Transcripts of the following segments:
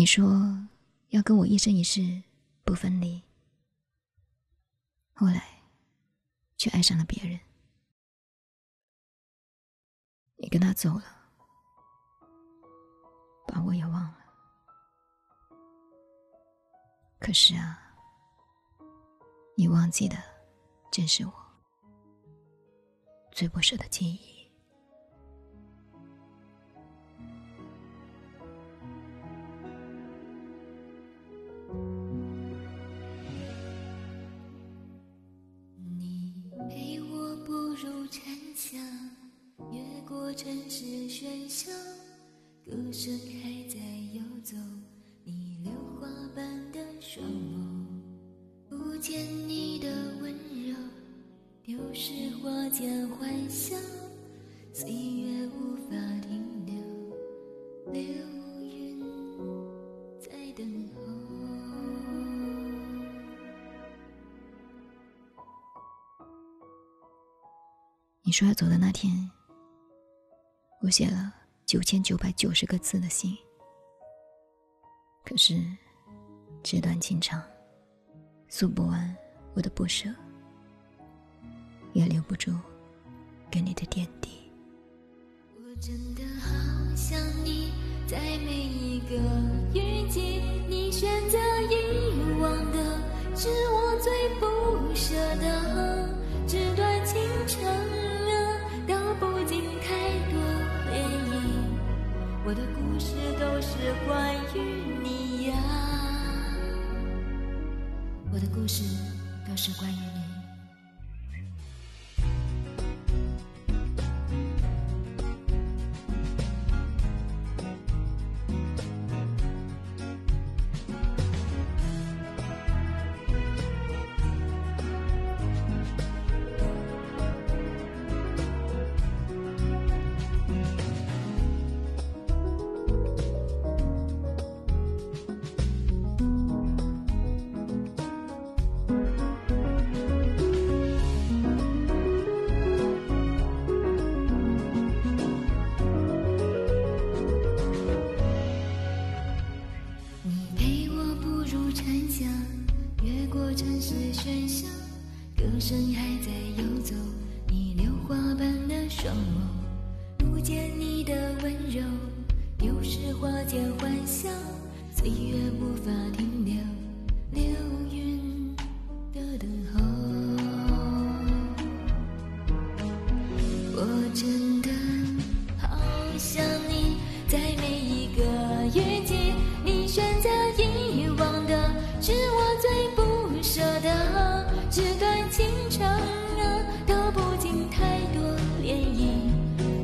你说要跟我一生一世不分离，后来却爱上了别人。你跟他走了，把我也忘了。可是啊，你忘记的正是我最不舍的记忆。城市喧嚣，歌声还在游走，你榴花般的双眸，不见你的温柔，丢失花间欢笑，岁月无法停留，流云在等候。你说要走的那天。我写了九千九百九十个字的信，可是纸短情长，诉不完我的不舍，也留不住给你的点滴。我真的好想你，在每一个雨季，你选择遗忘的，是我最不舍的。我的故事都是关于你。城市喧嚣，歌声还在游走，你榴花般的双眸，不见你的温柔，丢失花间欢笑，岁月无法停留，流云的等候。我真的好想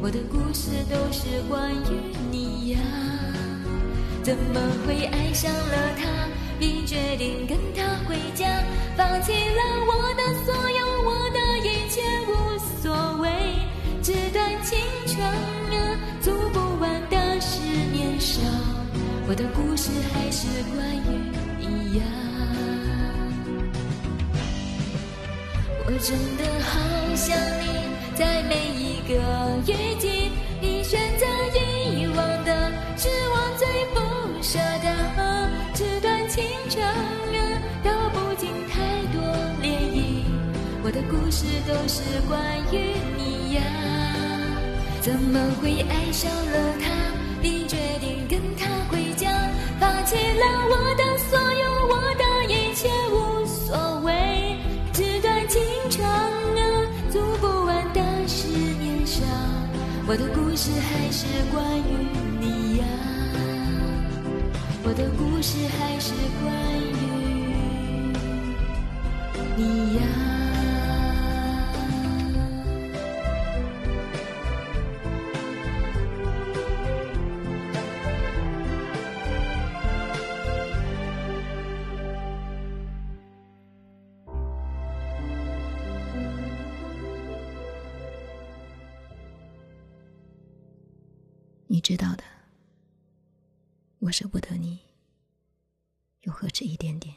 我的故事都是关于你呀，怎么会爱上了他，并决定跟他回家，放弃了我的所有，我的一切无所谓。纸短情长啊，诉不完的是年少，我的故事还是关于你呀。我真的好情长啊，道不尽太多涟漪。我的故事都是关于你呀，怎么会爱上了他，并决定跟他回家，放弃了我的所有，我的一切无所谓。纸短情长啊，诉不完的是年少我的故事还是关于你，的故事还是关于你呀。你知道的，我舍不得你，又何止一点点？